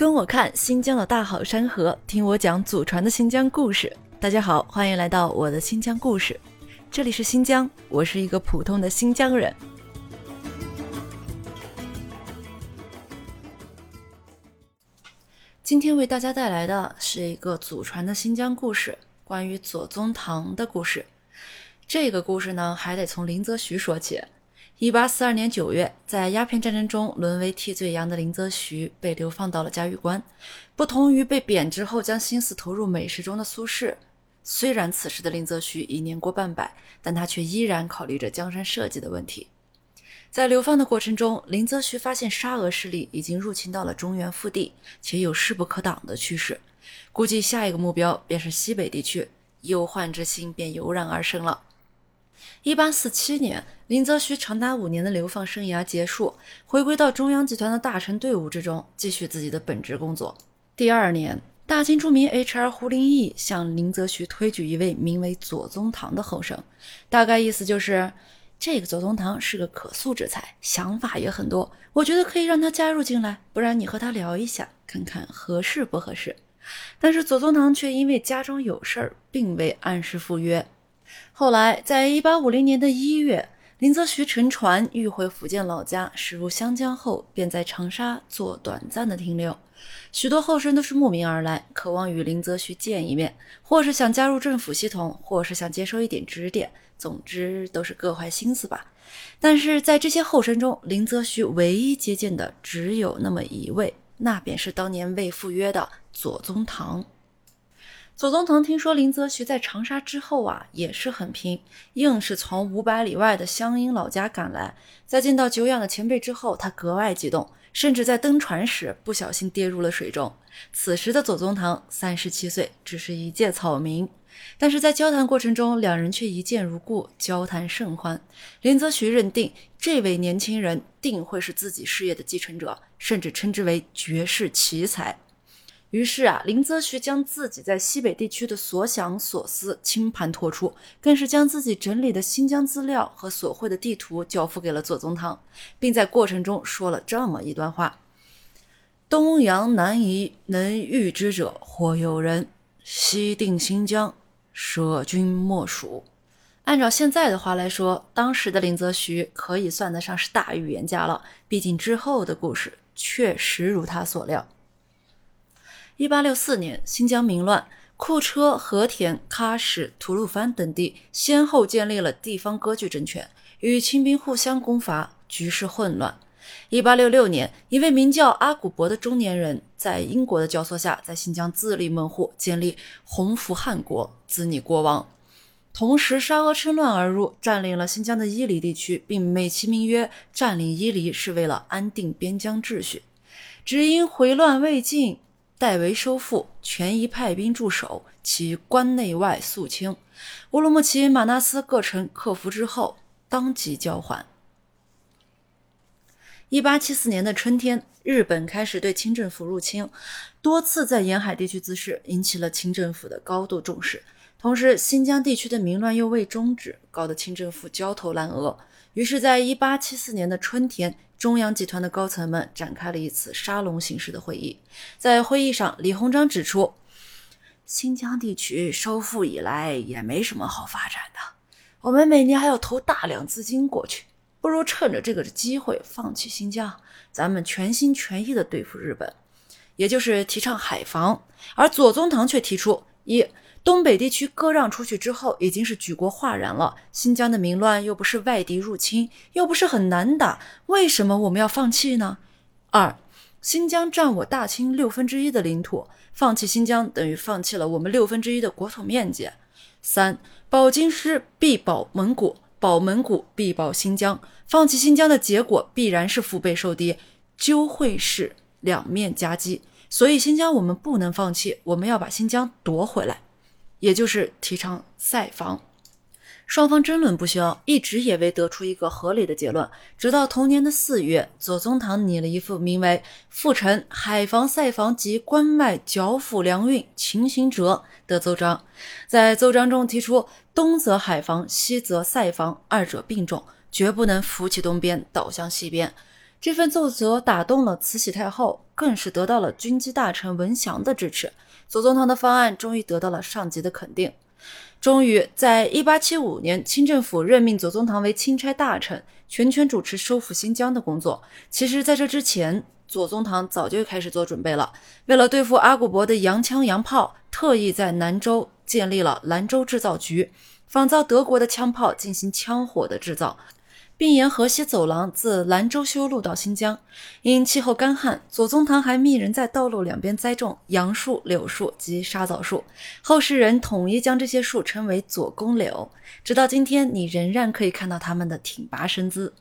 跟我看新疆的大好山河，听我讲祖传的新疆故事。大家好，欢迎来到我的新疆故事。这里是新疆，我是一个普通的新疆人。今天为大家带来的是一个祖传的新疆故事，关于左宗棠的故事。这个故事呢，还得从林则徐说起。一八四二年九月，在鸦片战争中沦为替罪羊的林则徐被流放到了嘉峪关。不同于被贬之后将心思投入美食中的苏轼，虽然此时的林则徐已年过半百，但他却依然考虑着江山社稷的问题。在流放的过程中，林则徐发现沙俄势力已经入侵到了中原腹地，且有势不可挡的趋势，估计下一个目标便是西北地区，忧患之心便油然而生了。一八四七年，林则徐长达五年的流放生涯结束，回归到中央集团的大臣队伍之中，继续自己的本职工作。第二年，大清著名 H.R. 胡林翼向林则徐推举一位名为左宗棠的后生，大概意思就是，这个左宗棠是个可塑之才，想法也很多，我觉得可以让他加入进来，不然你和他聊一下，看看合适不合适。但是左宗棠却因为家中有事儿，并未按时赴约。后来，在一八五零年的一月，林则徐乘船欲回福建老家，驶入湘江后，便在长沙做短暂的停留。许多后生都是慕名而来，渴望与林则徐见一面，或是想加入政府系统，或是想接受一点指点，总之都是各怀心思吧。但是在这些后生中，林则徐唯一接见的只有那么一位，那便是当年未赴约的左宗棠。左宗棠听说林则徐在长沙之后啊，也是很拼，硬是从五百里外的湘阴老家赶来。在见到久仰的前辈之后，他格外激动，甚至在登船时不小心跌入了水中。此时的左宗棠三十七岁，只是一介草民，但是在交谈过程中，两人却一见如故，交谈甚欢。林则徐认定这位年轻人定会是自己事业的继承者，甚至称之为绝世奇才。于是啊，林则徐将自己在西北地区的所想所思倾盘托出，更是将自己整理的新疆资料和所绘的地图交付给了左宗棠，并在过程中说了这么一段话：“东洋南夷能预之者，或有人；西定新疆，舍君莫属。”按照现在的话来说，当时的林则徐可以算得上是大预言家了。毕竟之后的故事确实如他所料。一八六四年，新疆民乱，库车、和田、喀什、吐鲁番等地先后建立了地方割据政权，与清兵互相攻伐，局势混乱。一八六六年，一位名叫阿古伯的中年人，在英国的教唆下，在新疆自立门户，建立洪福汗国，自拟国王。同时，沙俄趁乱而入，占领了新疆的伊犁地区，并美其名曰占领伊犁是为了安定边疆秩序，只因回乱未尽。代为收复，权宜派兵驻守，其关内外肃清。乌鲁木齐、马纳斯各城克服之后，当即交还。一八七四年的春天，日本开始对清政府入侵，多次在沿海地区滋事，引起了清政府的高度重视。同时，新疆地区的民乱又未终止，搞得清政府焦头烂额。于是，在一八七四年的春天。中央集团的高层们展开了一次沙龙形式的会议。在会议上，李鸿章指出，新疆地区收复以来也没什么好发展的，我们每年还要投大量资金过去，不如趁着这个机会放弃新疆，咱们全心全意的对付日本，也就是提倡海防。而左宗棠却提出一。东北地区割让出去之后，已经是举国哗然了。新疆的民乱又不是外敌入侵，又不是很难打，为什么我们要放弃呢？二，新疆占我大清六分之一的领土，放弃新疆等于放弃了我们六分之一的国土面积。三，保京师必保蒙古，保蒙古必保新疆，放弃新疆的结果必然是腹背受敌，就会是两面夹击。所以新疆我们不能放弃，我们要把新疆夺回来。也就是提倡塞防，双方争论不休，一直也未得出一个合理的结论。直到同年的四月，左宗棠拟了一副名为《复陈海防、塞防及关外剿抚粮运情形折》的奏章，在奏章中提出，东则海防，西则塞防，二者并重，绝不能扶起东边，倒向西边。这份奏折打动了慈禧太后，更是得到了军机大臣文祥的支持。左宗棠的方案终于得到了上级的肯定。终于，在一八七五年，清政府任命左宗棠为钦差大臣，全权主持收复新疆的工作。其实，在这之前，左宗棠早就开始做准备了。为了对付阿古柏的洋枪洋炮，特意在兰州建立了兰州制造局，仿造德国的枪炮进行枪火的制造。并沿河西走廊自兰州修路到新疆。因气候干旱，左宗棠还命人在道路两边栽种杨树、柳树及沙枣树，后世人统一将这些树称为左公柳。直到今天，你仍然可以看到它们的挺拔身姿。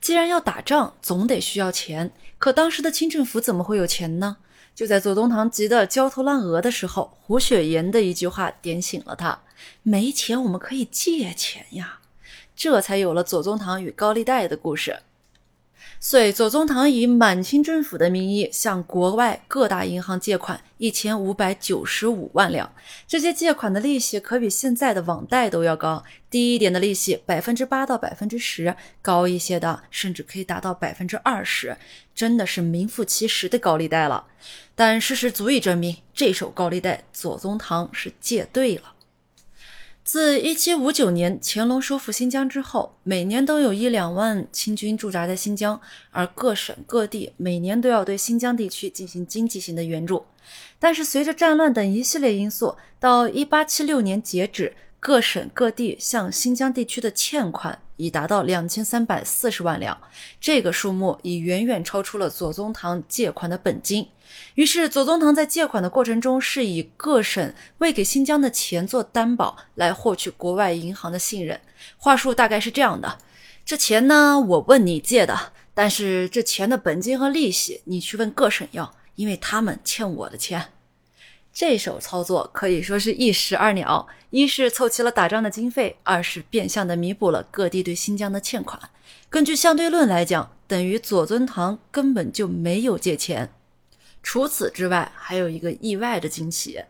既然要打仗，总得需要钱。可当时的清政府怎么会有钱呢？就在左宗棠急得焦头烂额的时候，胡雪岩的一句话点醒了他：没钱，我们可以借钱呀。这才有了左宗棠与高利贷的故事。遂，左宗棠以满清政府的名义向国外各大银行借款一千五百九十五万两。这些借款的利息可比现在的网贷都要高，低一点的利息百分之八到百分之十，高一些的甚至可以达到百分之二十，真的是名副其实的高利贷了。但事实足以证明，这手高利贷左宗棠是借对了。自一七五九年乾隆收复新疆之后，每年都有一两万清军驻扎在新疆，而各省各地每年都要对新疆地区进行经济型的援助。但是，随着战乱等一系列因素，到一八七六年截止，各省各地向新疆地区的欠款已达到两千三百四十万两，这个数目已远远超出了左宗棠借款的本金。于是，左宗棠在借款的过程中，是以各省为给新疆的钱做担保，来获取国外银行的信任。话术大概是这样的：这钱呢，我问你借的，但是这钱的本金和利息，你去问各省要，因为他们欠我的钱。这手操作可以说是一石二鸟：一是凑齐了打仗的经费，二是变相的弥补了各地对新疆的欠款。根据相对论来讲，等于左宗棠根本就没有借钱。除此之外，还有一个意外的惊喜。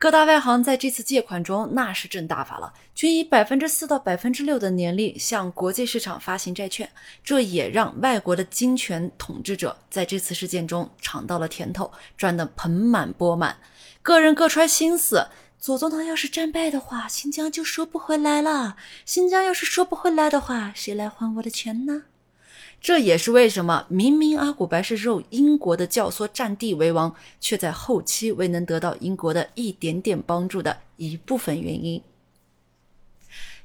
各大外行在这次借款中那是挣大发了，均以百分之四到百分之六的年利向国际市场发行债券，这也让外国的金权统治者在这次事件中尝到了甜头，赚得盆满钵满。个人各揣心思：左宗棠要是战败的话，新疆就收不回来了；新疆要是收不回来的话，谁来还我的钱呢？这也是为什么明明阿古白是受英国的教唆占地为王，却在后期未能得到英国的一点点帮助的一部分原因。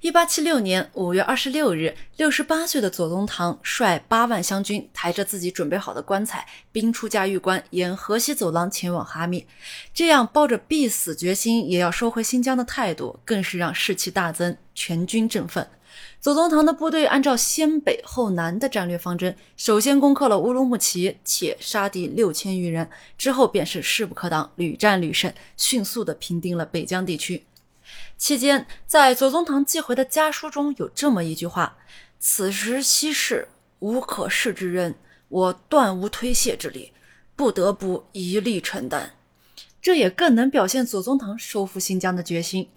一八七六年五月二十六日，六十八岁的左宗棠率八万湘军，抬着自己准备好的棺材，兵出嘉峪关，沿河西走廊前往哈密。这样抱着必死决心也要收回新疆的态度，更是让士气大增，全军振奋。左宗棠的部队按照先北后南的战略方针，首先攻克了乌鲁木齐，且杀敌六千余人。之后便是势不可挡，屡战屡胜，迅速地平定了北疆地区。期间，在左宗棠寄回的家书中有这么一句话：“此时西事无可恃之人，我断无推卸之力，不得不一力承担。”这也更能表现左宗棠收复新疆的决心。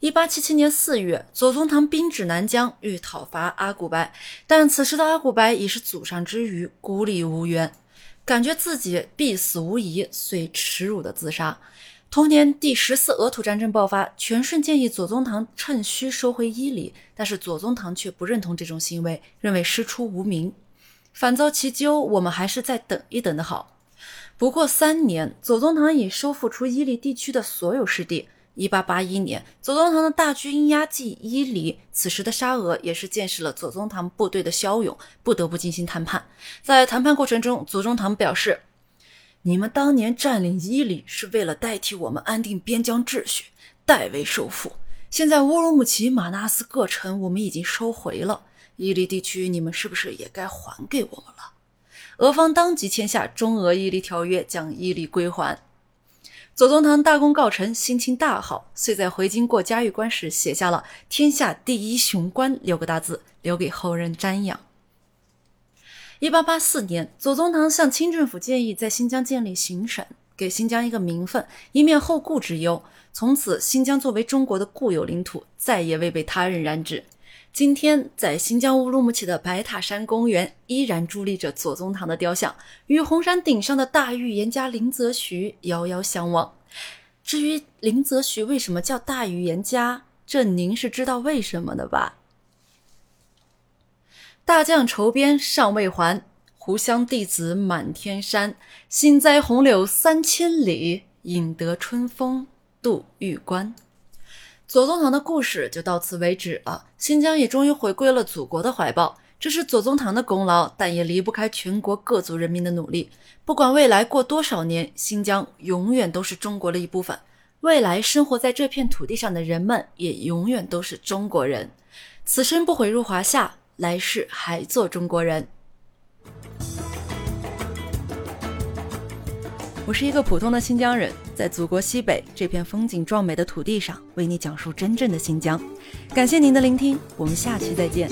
一八七七年四月，左宗棠兵至南疆，欲讨伐阿古白，但此时的阿古白已是祖上之余，孤立无援，感觉自己必死无疑，遂耻辱的自杀。同年，第十四俄土战争爆发，全顺建议左宗棠趁虚收回伊犁，但是左宗棠却不认同这种行为，认为师出无名，反遭其咎。我们还是再等一等的好。不过三年，左宗棠已收复出伊犁地区的所有失地。一八八一年，左宗棠的大军压境伊犁，此时的沙俄也是见识了左宗棠部队的骁勇，不得不进行谈判。在谈判过程中，左宗棠表示：“你们当年占领伊犁是为了代替我们安定边疆秩序，代为收复。现在乌鲁木齐、马纳斯各城我们已经收回了，伊犁地区你们是不是也该还给我们了？”俄方当即签下中俄伊犁条约，将伊犁归还。左宗棠大功告成，心情大好，遂在回京过嘉峪关时写下了“天下第一雄关”六个大字，留给后人瞻仰。一八八四年，左宗棠向清政府建议在新疆建立行省，给新疆一个名分，以免后顾之忧。从此，新疆作为中国的固有领土，再也未被他人染指。今天，在新疆乌鲁木齐的白塔山公园，依然伫立着左宗棠的雕像，与红山顶上的大预言家林则徐遥遥相望。至于林则徐为什么叫大预言家，这您是知道为什么的吧？大将筹边尚未还，湖湘弟子满天山。新栽红柳三千里，引得春风度玉关。左宗棠的故事就到此为止了。新疆也终于回归了祖国的怀抱，这是左宗棠的功劳，但也离不开全国各族人民的努力。不管未来过多少年，新疆永远都是中国的一部分。未来生活在这片土地上的人们，也永远都是中国人。此生不悔入华夏，来世还做中国人。我是一个普通的新疆人，在祖国西北这片风景壮美的土地上，为你讲述真正的新疆。感谢您的聆听，我们下期再见。